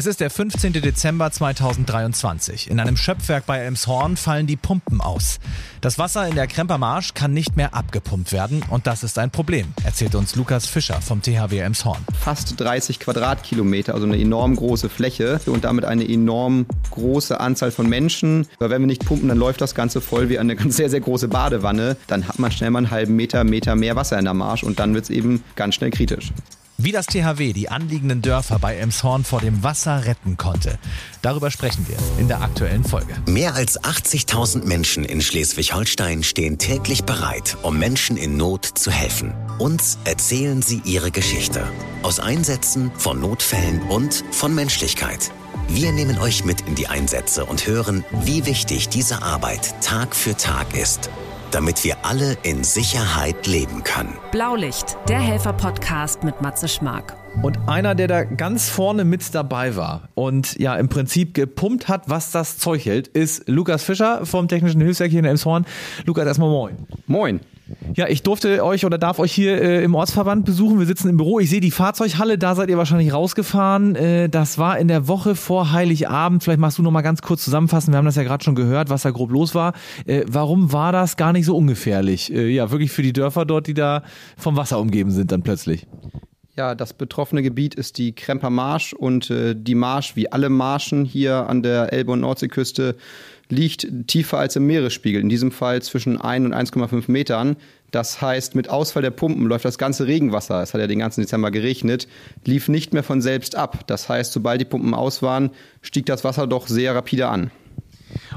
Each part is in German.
Es ist der 15. Dezember 2023. In einem Schöpfwerk bei Elmshorn fallen die Pumpen aus. Das Wasser in der Krempermarsch kann nicht mehr abgepumpt werden und das ist ein Problem, erzählt uns Lukas Fischer vom THW Elmshorn. Fast 30 Quadratkilometer, also eine enorm große Fläche und damit eine enorm große Anzahl von Menschen. Weil wenn wir nicht pumpen, dann läuft das Ganze voll wie eine sehr, sehr große Badewanne. Dann hat man schnell mal einen halben Meter, Meter mehr Wasser in der Marsch und dann wird es eben ganz schnell kritisch. Wie das THW die anliegenden Dörfer bei Emshorn vor dem Wasser retten konnte, darüber sprechen wir in der aktuellen Folge. Mehr als 80.000 Menschen in Schleswig-Holstein stehen täglich bereit, um Menschen in Not zu helfen. Uns erzählen sie ihre Geschichte. Aus Einsätzen, von Notfällen und von Menschlichkeit. Wir nehmen euch mit in die Einsätze und hören, wie wichtig diese Arbeit Tag für Tag ist damit wir alle in Sicherheit leben können. Blaulicht, der Helfer-Podcast mit Matze Schmark. Und einer, der da ganz vorne mit dabei war und ja im Prinzip gepumpt hat, was das Zeug hält, ist Lukas Fischer vom Technischen Hilfswerk hier in Elmshorn. Lukas, erstmal moin. Moin. Ja, ich durfte euch oder darf euch hier äh, im Ortsverband besuchen. Wir sitzen im Büro. Ich sehe die Fahrzeughalle, da seid ihr wahrscheinlich rausgefahren. Äh, das war in der Woche vor Heiligabend. Vielleicht machst du noch mal ganz kurz zusammenfassen. Wir haben das ja gerade schon gehört, was da grob los war. Äh, warum war das gar nicht so ungefährlich? Äh, ja, wirklich für die Dörfer dort, die da vom Wasser umgeben sind dann plötzlich. Ja, das betroffene Gebiet ist die Kremper Marsch und äh, die Marsch, wie alle Marschen hier an der Elbe- und Nordseeküste, liegt tiefer als im Meeresspiegel, in diesem Fall zwischen 1 und 1,5 Metern. Das heißt, mit Ausfall der Pumpen läuft das ganze Regenwasser, es hat ja den ganzen Dezember geregnet, lief nicht mehr von selbst ab. Das heißt, sobald die Pumpen aus waren, stieg das Wasser doch sehr rapide an.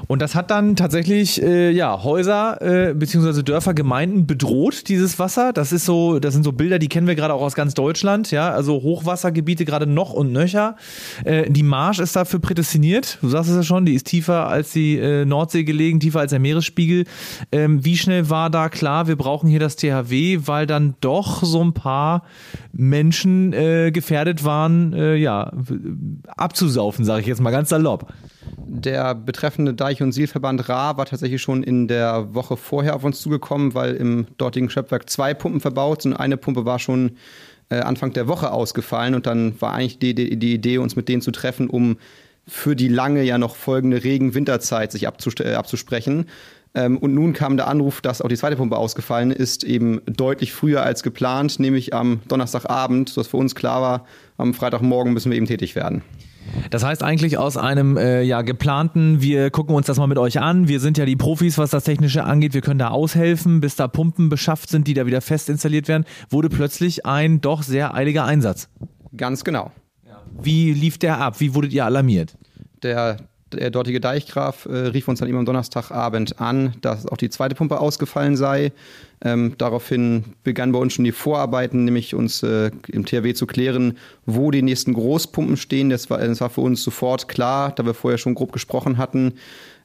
Und das hat dann tatsächlich äh, ja, Häuser äh, bzw. Dörfer, Gemeinden bedroht, dieses Wasser. Das ist so, das sind so Bilder, die kennen wir gerade auch aus ganz Deutschland, ja. Also Hochwassergebiete gerade noch und nöcher. Äh, die Marsch ist dafür prädestiniert. Du sagst es ja schon, die ist tiefer als die äh, Nordsee gelegen, tiefer als der Meeresspiegel. Ähm, wie schnell war da klar, wir brauchen hier das THW, weil dann doch so ein paar Menschen äh, gefährdet waren, äh, ja, abzusaufen, sage ich jetzt mal ganz salopp. Der betreffende Deich- und Sielverband Ra war tatsächlich schon in der Woche vorher auf uns zugekommen, weil im dortigen Schöpfwerk zwei Pumpen verbaut sind. Eine Pumpe war schon äh, Anfang der Woche ausgefallen und dann war eigentlich die, die, die, Idee, uns mit denen zu treffen, um für die lange ja noch folgende Regen-Winterzeit sich äh, abzusprechen. Ähm, und nun kam der Anruf, dass auch die zweite Pumpe ausgefallen ist, eben deutlich früher als geplant, nämlich am Donnerstagabend, sodass für uns klar war, am Freitagmorgen müssen wir eben tätig werden. Das heißt eigentlich aus einem äh, ja geplanten, wir gucken uns das mal mit euch an, wir sind ja die Profis, was das Technische angeht, wir können da aushelfen, bis da Pumpen beschafft sind, die da wieder fest installiert werden, wurde plötzlich ein doch sehr eiliger Einsatz. Ganz genau. Wie lief der ab? Wie wurdet ihr alarmiert? Der der dortige Deichgraf äh, rief uns dann eben am Donnerstagabend an, dass auch die zweite Pumpe ausgefallen sei. Ähm, daraufhin begannen bei uns schon die Vorarbeiten, nämlich uns äh, im THW zu klären, wo die nächsten Großpumpen stehen. Das war, das war für uns sofort klar, da wir vorher schon grob gesprochen hatten.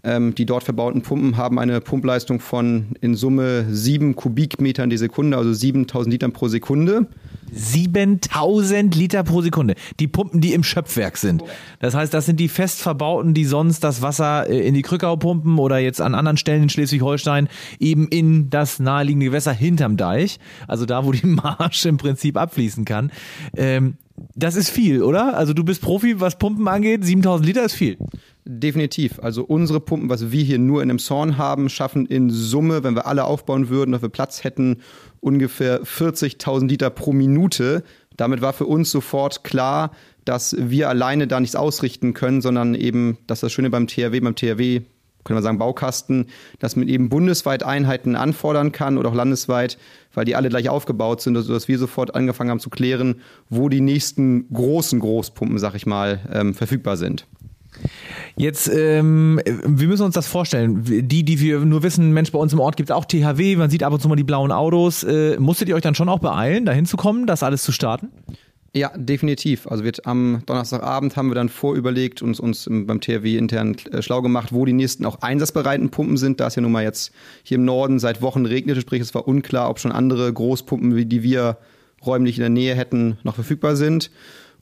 Ähm, die dort verbauten Pumpen haben eine Pumpleistung von in Summe sieben Kubikmetern die Sekunde, also 7000 Litern pro Sekunde. 7000 Liter pro Sekunde. Die Pumpen, die im Schöpfwerk sind. Das heißt, das sind die fest verbauten, die sonst das Wasser äh, in die Krückau pumpen oder jetzt an anderen Stellen in Schleswig-Holstein eben in das naheliegende Gewässer hinterm Deich. Also da, wo die Marsch im Prinzip abfließen kann. Ähm, das ist viel, oder? Also du bist Profi, was Pumpen angeht. 7000 Liter ist viel. Definitiv. Also unsere Pumpen, was wir hier nur in einem Zorn haben, schaffen in Summe, wenn wir alle aufbauen würden, dass wir Platz hätten, ungefähr 40.000 Liter pro Minute. Damit war für uns sofort klar, dass wir alleine da nichts ausrichten können, sondern eben, dass das Schöne beim THW, beim THW, können wir sagen Baukasten, dass man eben bundesweit Einheiten anfordern kann oder auch landesweit, weil die alle gleich aufgebaut sind, sodass wir sofort angefangen haben zu klären, wo die nächsten großen Großpumpen, sag ich mal, ähm, verfügbar sind. Jetzt, ähm, wir müssen uns das vorstellen. Die, die wir nur wissen, Mensch, bei uns im Ort gibt es auch THW, man sieht ab und zu mal die blauen Autos. Äh, musstet ihr euch dann schon auch beeilen, da hinzukommen, das alles zu starten? Ja, definitiv. Also wird am Donnerstagabend haben wir dann vorüberlegt und uns beim THW intern äh, schlau gemacht, wo die nächsten auch einsatzbereiten Pumpen sind. Da es ja nun mal jetzt hier im Norden seit Wochen regnete, sprich es war unklar, ob schon andere Großpumpen, die wir räumlich in der Nähe hätten, noch verfügbar sind.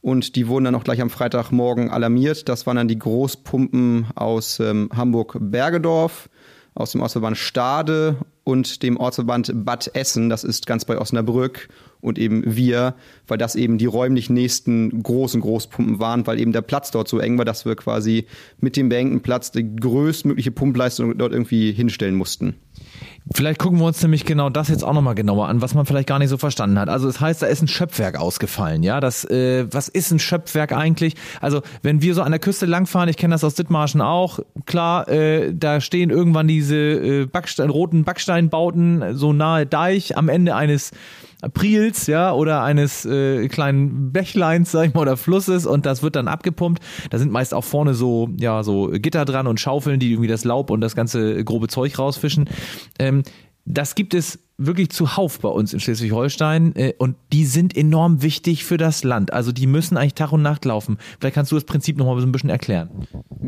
Und die wurden dann auch gleich am Freitagmorgen alarmiert. Das waren dann die Großpumpen aus ähm, Hamburg-Bergedorf, aus dem Ostverband Stade und dem Ortsverband Bad Essen, das ist ganz bei Osnabrück und eben wir, weil das eben die räumlich nächsten großen Großpumpen waren, weil eben der Platz dort so eng war, dass wir quasi mit dem beengten Platz die größtmögliche Pumpleistung dort irgendwie hinstellen mussten. Vielleicht gucken wir uns nämlich genau das jetzt auch nochmal genauer an, was man vielleicht gar nicht so verstanden hat. Also es das heißt, da ist ein Schöpfwerk ausgefallen, ja. Das, äh, was ist ein Schöpfwerk eigentlich? Also wenn wir so an der Küste langfahren, ich kenne das aus Dithmarschen auch, klar, äh, da stehen irgendwann diese äh, Backstein, roten Backsteinbauten so nahe Deich am Ende eines Priels, ja, oder eines äh, kleinen Bächleins, sag ich mal, oder Flusses und das wird dann abgepumpt. Da sind meist auch vorne so, ja, so Gitter dran und Schaufeln, die irgendwie das Laub und das ganze grobe Zeug rausfischen. Ähm, das gibt es wirklich zuhauf bei uns in Schleswig-Holstein äh, und die sind enorm wichtig für das Land. Also die müssen eigentlich Tag und Nacht laufen. Vielleicht kannst du das Prinzip noch mal so ein bisschen erklären.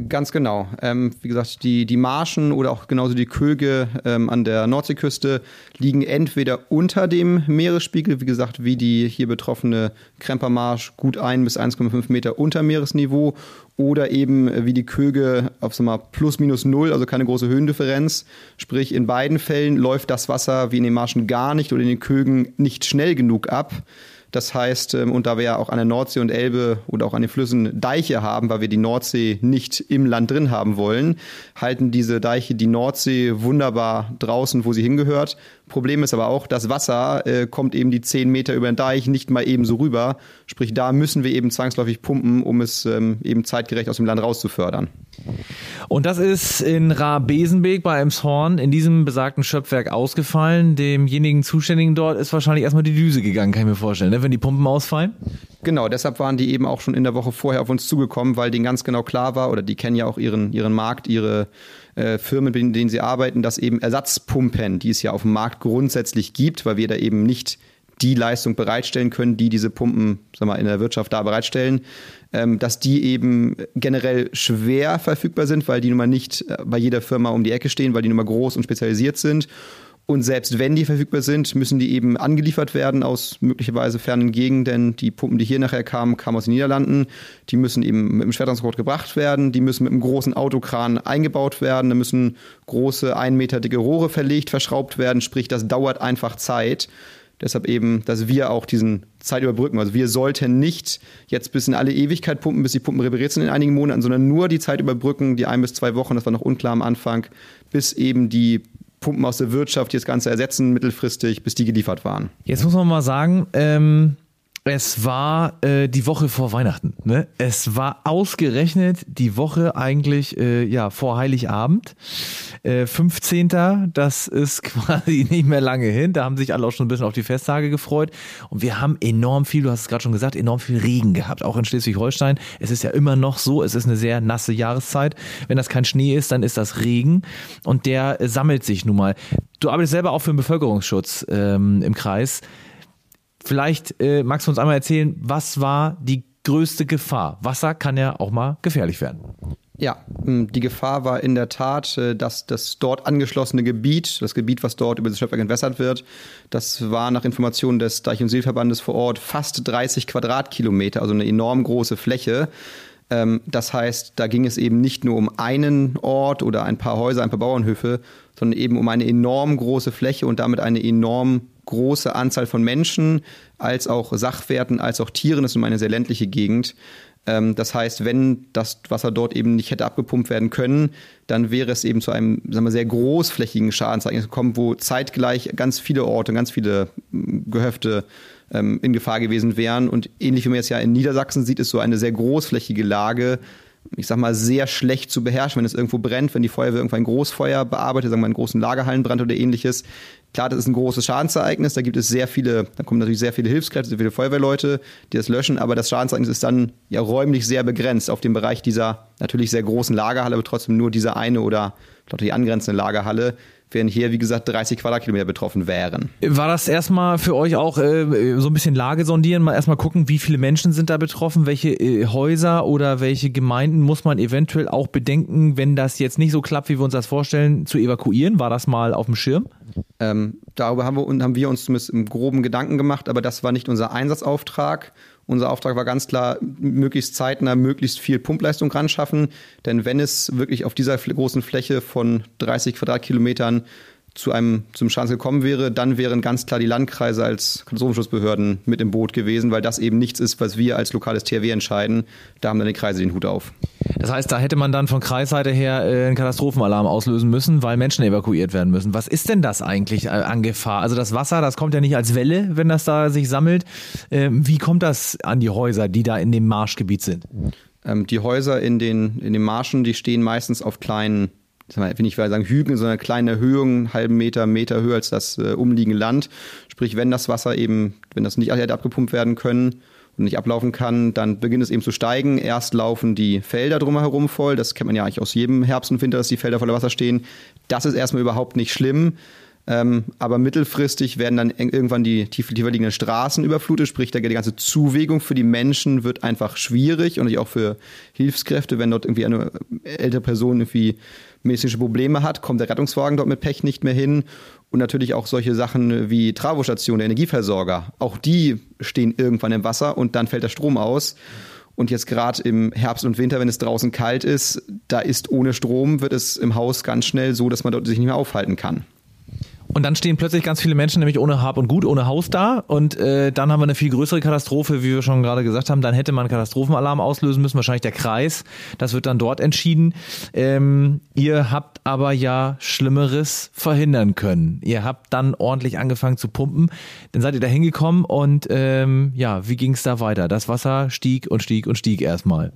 Ganz genau. Ähm, wie gesagt, die, die Marschen oder auch genauso die Köge ähm, an der Nordseeküste liegen entweder unter dem Meeresspiegel, wie gesagt, wie die hier betroffene Krempermarsch gut ein bis 1,5 Meter unter Meeresniveau oder eben äh, wie die Köge auf sag mal, plus minus null, also keine große Höhendifferenz. Sprich, in beiden Fällen läuft das Wasser wie in den Marschen gar nicht oder in den Kögen nicht schnell genug ab. Das heißt, ähm, und da wir ja auch an der Nordsee und Elbe oder auch an den Flüssen Deiche haben, weil wir die Nordsee nicht im Land drin haben wollen, halten diese Deiche die Nordsee wunderbar draußen, wo sie hingehört. Problem ist aber auch, das Wasser äh, kommt eben die zehn Meter über den Deich nicht mal eben so rüber. Sprich, da müssen wir eben zwangsläufig pumpen, um es ähm, eben zeitgerecht aus dem Land rauszufördern. Und das ist in Ra-Besenbeek bei Emshorn in diesem besagten Schöpfwerk ausgefallen. Demjenigen Zuständigen dort ist wahrscheinlich erstmal die Düse gegangen, kann ich mir vorstellen, ne? wenn die Pumpen ausfallen. Genau, deshalb waren die eben auch schon in der Woche vorher auf uns zugekommen, weil denen ganz genau klar war, oder die kennen ja auch ihren, ihren Markt, ihre äh, Firmen, in denen sie arbeiten, dass eben Ersatzpumpen, die es ja auf dem Markt grundsätzlich gibt, weil wir da eben nicht die Leistung bereitstellen können, die diese Pumpen sag mal, in der Wirtschaft da bereitstellen, ähm, dass die eben generell schwer verfügbar sind, weil die nun mal nicht äh, bei jeder Firma um die Ecke stehen, weil die nun mal groß und spezialisiert sind. Und selbst wenn die verfügbar sind, müssen die eben angeliefert werden aus möglicherweise fernen Gegenden. Die Pumpen, die hier nachher kamen, kamen aus den Niederlanden. Die müssen eben mit dem Schwertransport gebracht werden. Die müssen mit einem großen Autokran eingebaut werden. Da müssen große, ein Meter dicke Rohre verlegt, verschraubt werden. Sprich, das dauert einfach Zeit. Deshalb eben, dass wir auch diesen Zeit überbrücken. Also wir sollten nicht jetzt bis in alle Ewigkeit pumpen, bis die Pumpen repariert sind in einigen Monaten, sondern nur die Zeit überbrücken, die ein bis zwei Wochen, das war noch unklar am Anfang, bis eben die Pumpen aus der Wirtschaft, die das Ganze ersetzen, mittelfristig, bis die geliefert waren. Jetzt muss man mal sagen, ähm, es war äh, die Woche vor Weihnachten. Ne? Es war ausgerechnet die Woche eigentlich äh, ja vor Heiligabend. Äh, 15. Das ist quasi nicht mehr lange hin. Da haben sich alle auch schon ein bisschen auf die Festtage gefreut. Und wir haben enorm viel, du hast es gerade schon gesagt, enorm viel Regen gehabt, auch in Schleswig-Holstein. Es ist ja immer noch so, es ist eine sehr nasse Jahreszeit. Wenn das kein Schnee ist, dann ist das Regen. Und der äh, sammelt sich nun mal. Du arbeitest selber auch für den Bevölkerungsschutz ähm, im Kreis. Vielleicht äh, magst du uns einmal erzählen, was war die größte Gefahr? Wasser kann ja auch mal gefährlich werden. Ja, die Gefahr war in der Tat, äh, dass das dort angeschlossene Gebiet, das Gebiet, was dort über das Schöpfwerk entwässert wird, das war nach Informationen des Deich- und Seelverbandes vor Ort fast 30 Quadratkilometer, also eine enorm große Fläche. Ähm, das heißt, da ging es eben nicht nur um einen Ort oder ein paar Häuser, ein paar Bauernhöfe, sondern eben um eine enorm große Fläche und damit eine enorm große Anzahl von Menschen, als auch Sachwerten, als auch Tieren. Das ist eine sehr ländliche Gegend. Ähm, das heißt, wenn das Wasser dort eben nicht hätte abgepumpt werden können, dann wäre es eben zu einem sagen wir, sehr großflächigen Schadensereignis gekommen, wo zeitgleich ganz viele Orte, ganz viele Gehöfte ähm, in Gefahr gewesen wären. Und ähnlich wie man es ja in Niedersachsen sieht, ist so eine sehr großflächige Lage ich sag mal, sehr schlecht zu beherrschen, wenn es irgendwo brennt, wenn die Feuerwehr irgendwo ein Großfeuer bearbeitet, sagen wir einen großen Lagerhallenbrand oder ähnliches. Klar, das ist ein großes Schadensereignis, da gibt es sehr viele, da kommen natürlich sehr viele Hilfskräfte, sehr viele Feuerwehrleute, die das löschen, aber das Schadensereignis ist dann ja räumlich sehr begrenzt auf dem Bereich dieser natürlich sehr großen Lagerhalle, aber trotzdem nur diese eine oder die angrenzende Lagerhalle während hier, wie gesagt, 30 Quadratkilometer betroffen wären. War das erstmal für euch auch äh, so ein bisschen Lage sondieren, mal erstmal gucken, wie viele Menschen sind da betroffen, welche äh, Häuser oder welche Gemeinden muss man eventuell auch bedenken, wenn das jetzt nicht so klappt, wie wir uns das vorstellen, zu evakuieren? War das mal auf dem Schirm? Ähm, darüber haben wir, haben wir uns zumindest im groben Gedanken gemacht, aber das war nicht unser Einsatzauftrag. Unser Auftrag war ganz klar, möglichst zeitnah möglichst viel Pumpleistung ran schaffen. Denn wenn es wirklich auf dieser großen Fläche von 30 Quadratkilometern zu einem zum Schaden gekommen wäre, dann wären ganz klar die Landkreise als Katastrophenschutzbehörden mit im Boot gewesen, weil das eben nichts ist, was wir als lokales THW entscheiden. Da haben dann die Kreise den Hut auf. Das heißt, da hätte man dann von Kreisseite her äh, einen Katastrophenalarm auslösen müssen, weil Menschen evakuiert werden müssen. Was ist denn das eigentlich äh, an Gefahr? Also das Wasser, das kommt ja nicht als Welle, wenn das da sich sammelt. Ähm, wie kommt das an die Häuser, die da in dem Marschgebiet sind? Ähm, die Häuser in den, in den Marschen, die stehen meistens auf kleinen will nicht sagen Hügeln, sondern kleine Erhöhungen, einen halben Meter, Meter höher als das äh, umliegende Land. Sprich, wenn das Wasser eben, wenn das nicht hätte abgepumpt werden können und nicht ablaufen kann, dann beginnt es eben zu steigen. Erst laufen die Felder drumherum voll. Das kennt man ja eigentlich aus jedem Herbst und Winter, dass die Felder voller Wasser stehen. Das ist erstmal überhaupt nicht schlimm. Ähm, aber mittelfristig werden dann irgendwann die tief, tiefer liegenden Straßen überflutet, sprich die ganze Zuwegung für die Menschen wird einfach schwierig und auch für Hilfskräfte, wenn dort irgendwie eine ältere Person irgendwie medizinische Probleme hat, kommt der Rettungswagen dort mit Pech nicht mehr hin. Und natürlich auch solche Sachen wie Travostation, der Energieversorger, auch die stehen irgendwann im Wasser und dann fällt der Strom aus. Und jetzt gerade im Herbst und Winter, wenn es draußen kalt ist, da ist ohne Strom, wird es im Haus ganz schnell so, dass man dort sich nicht mehr aufhalten kann. Und dann stehen plötzlich ganz viele Menschen nämlich ohne Hab und Gut, ohne Haus da. Und äh, dann haben wir eine viel größere Katastrophe, wie wir schon gerade gesagt haben. Dann hätte man Katastrophenalarm auslösen müssen, wahrscheinlich der Kreis. Das wird dann dort entschieden. Ähm, ihr habt aber ja Schlimmeres verhindern können. Ihr habt dann ordentlich angefangen zu pumpen. Dann seid ihr da hingekommen und ähm, ja, wie ging es da weiter? Das Wasser stieg und stieg und stieg erstmal.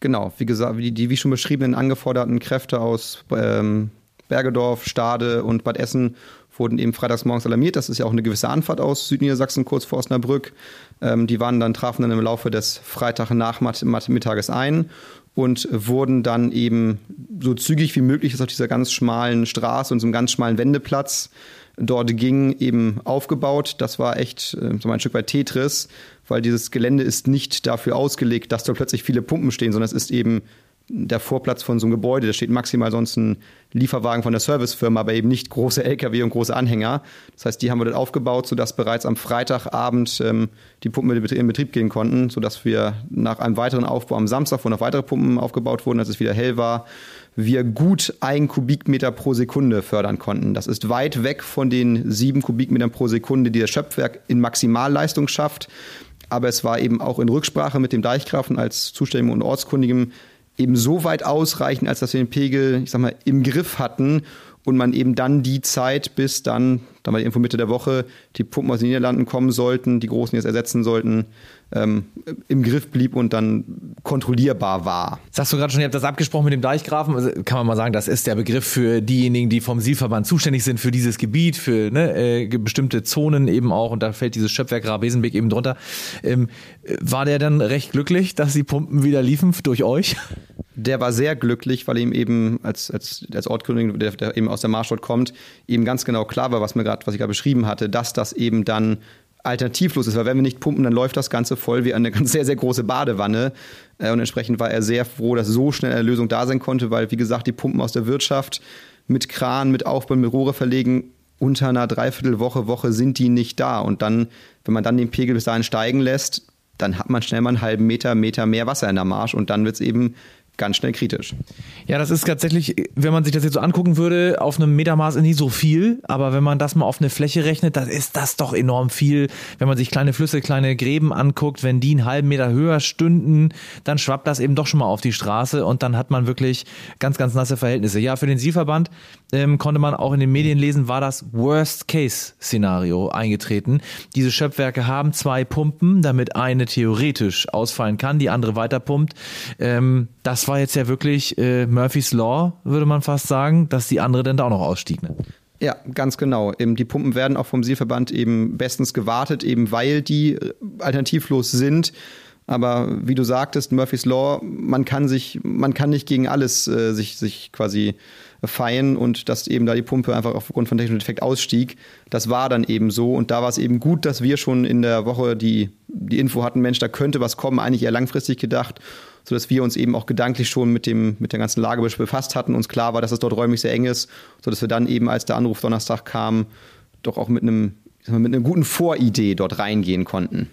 Genau, wie gesagt, die, die wie schon beschriebenen angeforderten Kräfte aus ähm, Bergedorf, Stade und Bad Essen wurden eben freitags morgens alarmiert. Das ist ja auch eine gewisse Anfahrt aus Südniedersachsen, kurz vor Osnabrück. Ähm, die waren dann, trafen dann im Laufe des Freitagnachmittages ein und wurden dann eben so zügig wie möglich auf dieser ganz schmalen Straße und so einem ganz schmalen Wendeplatz dort ging, eben aufgebaut. Das war echt äh, so ein Stück weit Tetris, weil dieses Gelände ist nicht dafür ausgelegt, dass dort plötzlich viele Pumpen stehen, sondern es ist eben der Vorplatz von so einem Gebäude. Da steht maximal sonst ein Lieferwagen von der Servicefirma, aber eben nicht große LKW und große Anhänger. Das heißt, die haben wir dort aufgebaut, sodass bereits am Freitagabend ähm, die Pumpen in Betrieb gehen konnten, sodass wir nach einem weiteren Aufbau am Samstag, wo noch weitere Pumpen aufgebaut wurden, als es wieder hell war, wir gut ein Kubikmeter pro Sekunde fördern konnten. Das ist weit weg von den sieben Kubikmetern pro Sekunde, die das Schöpfwerk in Maximalleistung schafft. Aber es war eben auch in Rücksprache mit dem Deichgrafen als zuständigem und ortskundigem eben so weit ausreichen, als dass wir den Pegel, ich sag mal, im Griff hatten und man eben dann die Zeit, bis dann, dann die Info Mitte der Woche, die Pumpen aus den Niederlanden kommen sollten, die Großen jetzt ersetzen sollten, ähm, im Griff blieb und dann kontrollierbar war. Sagst du gerade schon, ihr habt das abgesprochen mit dem Deichgrafen. Also kann man mal sagen, das ist der Begriff für diejenigen, die vom Sielverband zuständig sind für dieses Gebiet, für ne, äh, bestimmte Zonen eben auch. Und da fällt dieses Schöpfwerk Rabesenbeck eben drunter. Ähm, war der dann recht glücklich, dass die Pumpen wieder liefen durch euch? Der war sehr glücklich, weil ihm eben als, als, als Ortkundiger, der, der eben aus der Marschstadt kommt, ihm ganz genau klar war, was mir gerade, was ich gerade beschrieben hatte, dass das eben dann alternativlos ist, weil wenn wir nicht pumpen, dann läuft das Ganze voll wie eine ganz sehr, sehr große Badewanne. Äh, und entsprechend war er sehr froh, dass so schnell eine Lösung da sein konnte, weil, wie gesagt, die Pumpen aus der Wirtschaft mit Kran, mit Aufbau, mit Rohre verlegen, unter einer Dreiviertelwoche, Woche sind die nicht da. Und dann, wenn man dann den Pegel bis dahin steigen lässt, dann hat man schnell mal einen halben Meter, Meter mehr Wasser in der Marsch und dann wird es eben ganz schnell kritisch. Ja, das ist tatsächlich, wenn man sich das jetzt so angucken würde, auf einem Metermaß nicht so viel, aber wenn man das mal auf eine Fläche rechnet, dann ist das doch enorm viel. Wenn man sich kleine Flüsse, kleine Gräben anguckt, wenn die einen halben Meter höher stünden, dann schwappt das eben doch schon mal auf die Straße und dann hat man wirklich ganz, ganz nasse Verhältnisse. Ja, für den Sielverband ähm, konnte man auch in den Medien lesen, war das Worst-Case-Szenario eingetreten. Diese Schöpfwerke haben zwei Pumpen, damit eine theoretisch ausfallen kann, die andere weiterpumpt. Ähm, das war jetzt ja wirklich äh, Murphy's Law, würde man fast sagen, dass die andere dann da auch noch ausstieg. Ne? Ja, ganz genau. Die Pumpen werden auch vom Seeverband eben bestens gewartet, eben weil die äh, alternativlos sind. Aber wie du sagtest, Murphy's Law, man kann sich, man kann nicht gegen alles äh, sich, sich quasi feiern und dass eben da die Pumpe einfach aufgrund von technischem Defekt ausstieg. Das war dann eben so und da war es eben gut, dass wir schon in der Woche die, die Info hatten, Mensch, da könnte was kommen, eigentlich eher langfristig gedacht sodass wir uns eben auch gedanklich schon mit, dem, mit der ganzen Lage befasst hatten. Uns klar war, dass es dort räumlich sehr eng ist, sodass wir dann eben, als der Anruf Donnerstag kam, doch auch mit einem mit einer guten Voridee dort reingehen konnten.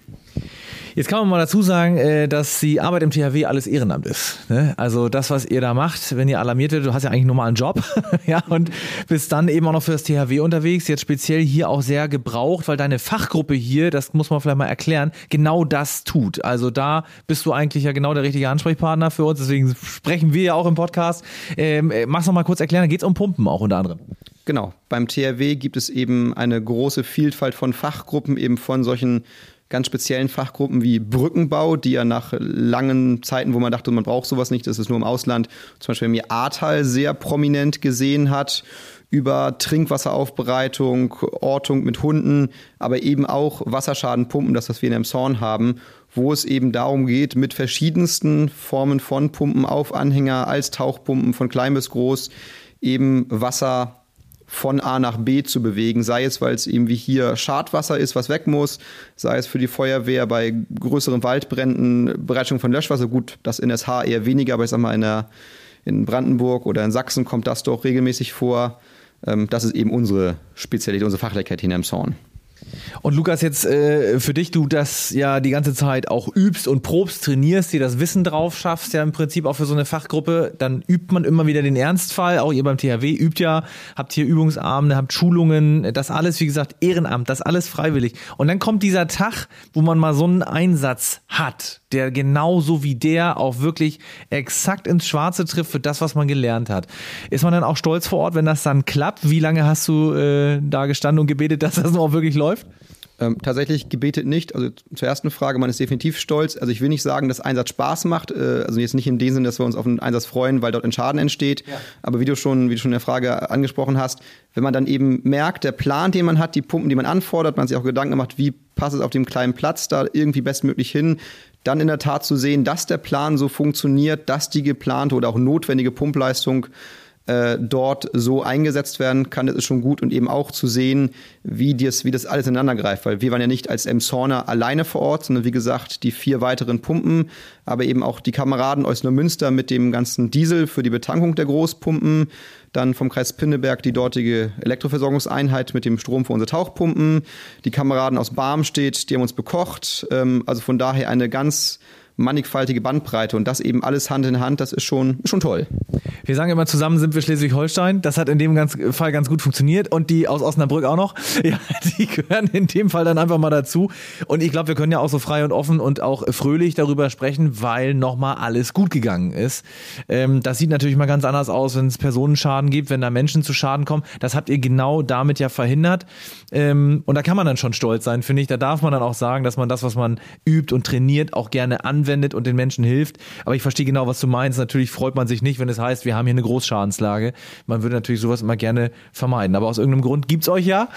Jetzt kann man mal dazu sagen, äh, dass die Arbeit im THW alles Ehrenamt ist. Ne? Also das, was ihr da macht, wenn ihr alarmiert werdet, du hast ja eigentlich nur mal einen Job, ja, und bist dann eben auch noch für das THW unterwegs, jetzt speziell hier auch sehr gebraucht, weil deine Fachgruppe hier, das muss man vielleicht mal erklären, genau das tut. Also da bist du eigentlich ja genau der richtige Ansprechpartner für uns, deswegen sprechen wir ja auch im Podcast. Ähm, äh, mach's noch mal kurz erklären, da geht's um Pumpen auch unter anderem. Genau, beim THW gibt es eben eine große Vielfalt von Fachgruppen, eben von solchen ganz speziellen Fachgruppen wie Brückenbau, die ja nach langen Zeiten, wo man dachte, man braucht sowas nicht, das ist nur im Ausland, zum Beispiel mir Ahrtal sehr prominent gesehen hat, über Trinkwasseraufbereitung, Ortung mit Hunden, aber eben auch Wasserschadenpumpen, das, was wir in dem Zorn haben, wo es eben darum geht, mit verschiedensten Formen von Pumpen auf Anhänger als Tauchpumpen von klein bis groß eben Wasser von A nach B zu bewegen, sei es, weil es eben wie hier Schadwasser ist, was weg muss, sei es für die Feuerwehr bei größeren Waldbränden, Bereitstellung von Löschwasser, gut, das in SH eher weniger, aber ich sag mal in, der, in Brandenburg oder in Sachsen kommt das doch regelmäßig vor. Ähm, das ist eben unsere Spezialität, unsere Fachlichkeit hier im Zorn. Und Lukas, jetzt äh, für dich, du das ja die ganze Zeit auch übst und probst, trainierst, dir das Wissen drauf schaffst, ja im Prinzip auch für so eine Fachgruppe, dann übt man immer wieder den Ernstfall. Auch ihr beim THW übt ja, habt hier Übungsabende, habt Schulungen, das alles, wie gesagt, Ehrenamt, das alles freiwillig. Und dann kommt dieser Tag, wo man mal so einen Einsatz hat, der genauso wie der auch wirklich exakt ins Schwarze trifft für das, was man gelernt hat. Ist man dann auch stolz vor Ort, wenn das dann klappt? Wie lange hast du äh, da gestanden und gebetet, dass das auch wirklich läuft? Ähm, tatsächlich gebetet nicht. Also zur ersten Frage, man ist definitiv stolz. Also ich will nicht sagen, dass Einsatz Spaß macht. Äh, also jetzt nicht in dem Sinne, dass wir uns auf einen Einsatz freuen, weil dort ein Schaden entsteht. Ja. Aber wie du schon, wie du schon in der Frage angesprochen hast, wenn man dann eben merkt, der Plan, den man hat, die Pumpen, die man anfordert, man sich auch Gedanken macht, wie passt es auf dem kleinen Platz da irgendwie bestmöglich hin, dann in der Tat zu sehen, dass der Plan so funktioniert, dass die geplante oder auch notwendige Pumpleistung äh, dort so eingesetzt werden kann, das ist schon gut und eben auch zu sehen, wie das, wie das alles ineinander greift, weil wir waren ja nicht als Emshorner alleine vor Ort, sondern wie gesagt die vier weiteren Pumpen, aber eben auch die Kameraden aus Neumünster mit dem ganzen Diesel für die Betankung der Großpumpen, dann vom Kreis Pinneberg die dortige Elektroversorgungseinheit mit dem Strom für unsere Tauchpumpen, die Kameraden aus Barmstedt, die haben uns bekocht, ähm, also von daher eine ganz mannigfaltige Bandbreite und das eben alles Hand in Hand, das ist schon, schon toll. Wir sagen immer, zusammen sind wir Schleswig-Holstein. Das hat in dem ganz, Fall ganz gut funktioniert und die aus Osnabrück auch noch. Ja, die gehören in dem Fall dann einfach mal dazu. Und ich glaube, wir können ja auch so frei und offen und auch fröhlich darüber sprechen, weil nochmal alles gut gegangen ist. Ähm, das sieht natürlich mal ganz anders aus, wenn es Personenschaden gibt, wenn da Menschen zu Schaden kommen. Das habt ihr genau damit ja verhindert. Ähm, und da kann man dann schon stolz sein, finde ich. Da darf man dann auch sagen, dass man das, was man übt und trainiert, auch gerne anwendet anwendet und den Menschen hilft. Aber ich verstehe genau, was du meinst. Natürlich freut man sich nicht, wenn es heißt, wir haben hier eine Großschadenslage. Man würde natürlich sowas immer gerne vermeiden. Aber aus irgendeinem Grund gibt es euch ja.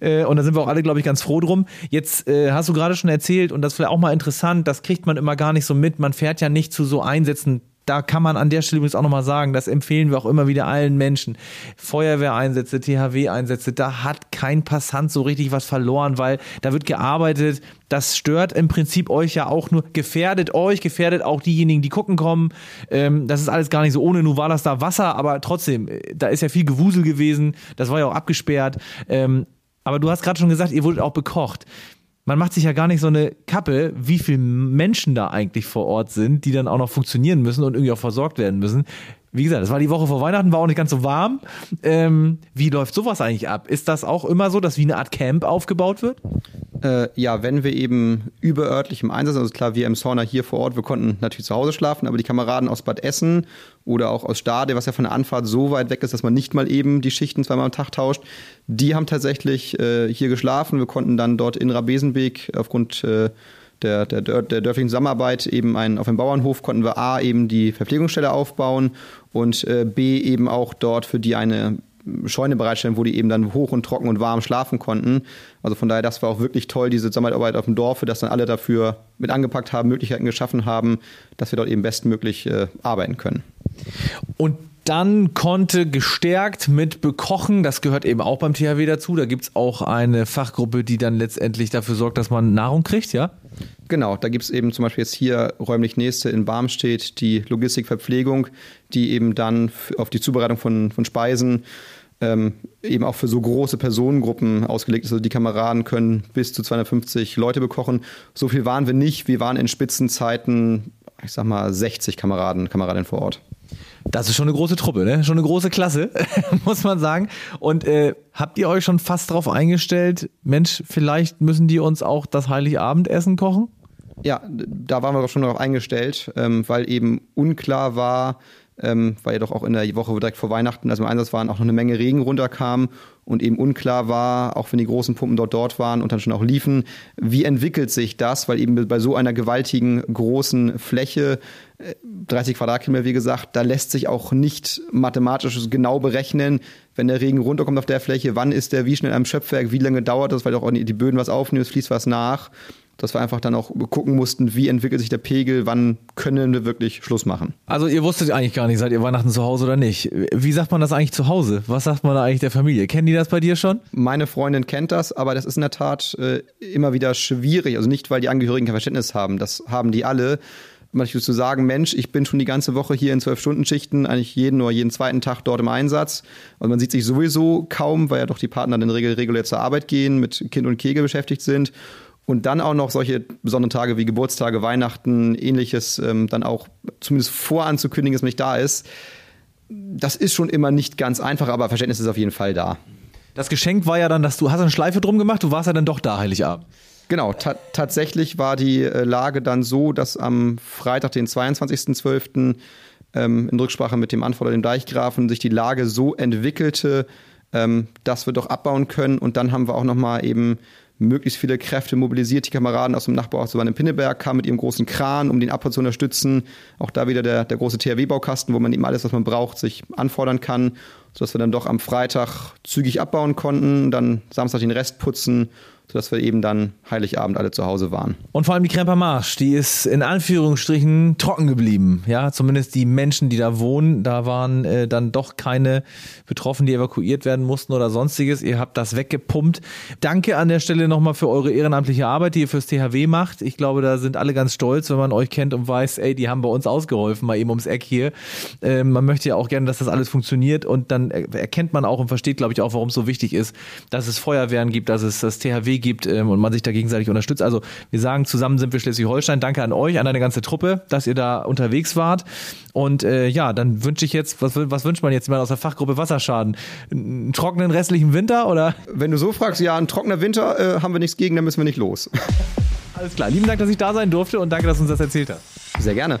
Äh, und da sind wir auch alle, glaube ich, ganz froh drum. Jetzt äh, hast du gerade schon erzählt, und das ist vielleicht auch mal interessant, das kriegt man immer gar nicht so mit. Man fährt ja nicht zu so Einsätzen da kann man an der Stelle übrigens auch nochmal sagen, das empfehlen wir auch immer wieder allen Menschen. Feuerwehreinsätze, THW-Einsätze, da hat kein Passant so richtig was verloren, weil da wird gearbeitet. Das stört im Prinzip euch ja auch nur, gefährdet euch, gefährdet auch diejenigen, die gucken kommen. Ähm, das ist alles gar nicht so ohne, nur war das da Wasser, aber trotzdem, äh, da ist ja viel Gewusel gewesen, das war ja auch abgesperrt. Ähm, aber du hast gerade schon gesagt, ihr wurdet auch bekocht man macht sich ja gar nicht so eine Kappe, wie viele Menschen da eigentlich vor Ort sind, die dann auch noch funktionieren müssen und irgendwie auch versorgt werden müssen. Wie gesagt, es war die Woche vor Weihnachten, war auch nicht ganz so warm. Ähm, wie läuft sowas eigentlich ab? Ist das auch immer so, dass wie eine Art Camp aufgebaut wird? Äh, ja, wenn wir eben überörtlich im Einsatz, also klar, wir im Sauna hier vor Ort, wir konnten natürlich zu Hause schlafen, aber die Kameraden aus Bad Essen oder auch aus Stade, was ja von der Anfahrt so weit weg ist, dass man nicht mal eben die Schichten zweimal am Tag tauscht, die haben tatsächlich äh, hier geschlafen. Wir konnten dann dort in Rabesenbeek aufgrund äh, der, der, der dörflichen Zusammenarbeit eben ein, auf dem Bauernhof konnten wir A eben die Verpflegungsstelle aufbauen und äh, B eben auch dort für die eine Scheune bereitstellen, wo die eben dann hoch und trocken und warm schlafen konnten. Also von daher, das war auch wirklich toll, diese Zusammenarbeit auf dem Dorf, dass dann alle dafür mit angepackt haben, Möglichkeiten geschaffen haben, dass wir dort eben bestmöglich äh, arbeiten können. Und dann konnte gestärkt mit bekochen, das gehört eben auch beim THW dazu. Da gibt es auch eine Fachgruppe, die dann letztendlich dafür sorgt, dass man Nahrung kriegt, ja? Genau, da gibt es eben zum Beispiel jetzt hier räumlich nächste in Barmstedt die Logistikverpflegung, die eben dann auf die Zubereitung von, von Speisen ähm, eben auch für so große Personengruppen ausgelegt ist. Also die Kameraden können bis zu 250 Leute bekochen. So viel waren wir nicht. Wir waren in Spitzenzeiten, ich sag mal, 60 Kameraden, Kameradinnen vor Ort. Das ist schon eine große Truppe, ne? Schon eine große Klasse, muss man sagen. Und äh, habt ihr euch schon fast darauf eingestellt, Mensch, vielleicht müssen die uns auch das Heiligabendessen kochen? Ja, da waren wir doch schon darauf eingestellt, ähm, weil eben unklar war, ähm, weil ja doch auch in der Woche direkt vor Weihnachten, als wir im Einsatz waren, auch noch eine Menge Regen runterkam und eben unklar war, auch wenn die großen Pumpen dort dort waren und dann schon auch liefen, wie entwickelt sich das, weil eben bei so einer gewaltigen großen Fläche 30 äh, Quadratkilometer, wie gesagt, da lässt sich auch nicht mathematisch genau berechnen, wenn der Regen runterkommt auf der Fläche, wann ist der wie schnell am Schöpfwerk, wie lange dauert das, weil auch die Böden was aufnehmen, es fließt was nach dass wir einfach dann auch gucken mussten, wie entwickelt sich der Pegel, wann können wir wirklich Schluss machen. Also ihr wusstet eigentlich gar nicht, seid ihr Weihnachten zu Hause oder nicht. Wie sagt man das eigentlich zu Hause? Was sagt man da eigentlich der Familie? Kennen die das bei dir schon? Meine Freundin kennt das, aber das ist in der Tat äh, immer wieder schwierig. Also nicht, weil die Angehörigen kein Verständnis haben, das haben die alle. Manchmal zu sagen, Mensch, ich bin schon die ganze Woche hier in zwölf Stunden Schichten, eigentlich jeden oder jeden zweiten Tag dort im Einsatz. Und man sieht sich sowieso kaum, weil ja doch die Partner in der Regel regulär zur Arbeit gehen, mit Kind und Kegel beschäftigt sind und dann auch noch solche besonderen Tage wie Geburtstage, Weihnachten, ähnliches, ähm, dann auch zumindest voranzukündigen, dass man nicht da ist. Das ist schon immer nicht ganz einfach, aber Verständnis ist auf jeden Fall da. Das Geschenk war ja dann, dass du hast eine Schleife drum gemacht, du warst ja dann doch da Heiligabend. Genau, ta tatsächlich war die äh, Lage dann so, dass am Freitag, den 22.12., ähm, in Rücksprache mit dem Anforderer, dem Deichgrafen, sich die Lage so entwickelte, ähm, dass wir doch abbauen können. Und dann haben wir auch nochmal eben möglichst viele Kräfte mobilisiert. Die Kameraden aus dem Nachbarort zu in Pinneberg kamen mit ihrem großen Kran, um den Abbau zu unterstützen. Auch da wieder der, der große THW-Baukasten, wo man eben alles, was man braucht, sich anfordern kann, sodass wir dann doch am Freitag zügig abbauen konnten, dann Samstag den Rest putzen sodass wir eben dann Heiligabend alle zu Hause waren. Und vor allem die Kremper Marsch, die ist in Anführungsstrichen trocken geblieben. Ja, zumindest die Menschen, die da wohnen, da waren äh, dann doch keine Betroffenen, die evakuiert werden mussten oder sonstiges. Ihr habt das weggepumpt. Danke an der Stelle nochmal für eure ehrenamtliche Arbeit, die ihr fürs THW macht. Ich glaube, da sind alle ganz stolz, wenn man euch kennt und weiß, ey, die haben bei uns ausgeholfen, mal eben ums Eck hier. Äh, man möchte ja auch gerne, dass das alles funktioniert und dann erkennt man auch und versteht, glaube ich, auch, warum es so wichtig ist, dass es Feuerwehren gibt, dass es das THW gibt ähm, und man sich da gegenseitig unterstützt. Also wir sagen, zusammen sind wir Schleswig-Holstein. Danke an euch, an deine ganze Truppe, dass ihr da unterwegs wart. Und äh, ja, dann wünsche ich jetzt, was, was wünscht man jetzt mal aus der Fachgruppe Wasserschaden? Einen trockenen restlichen Winter oder? Wenn du so fragst, ja, ein trockener Winter äh, haben wir nichts gegen, dann müssen wir nicht los. Alles klar. Lieben Dank, dass ich da sein durfte und danke, dass du uns das erzählt hast. Sehr gerne.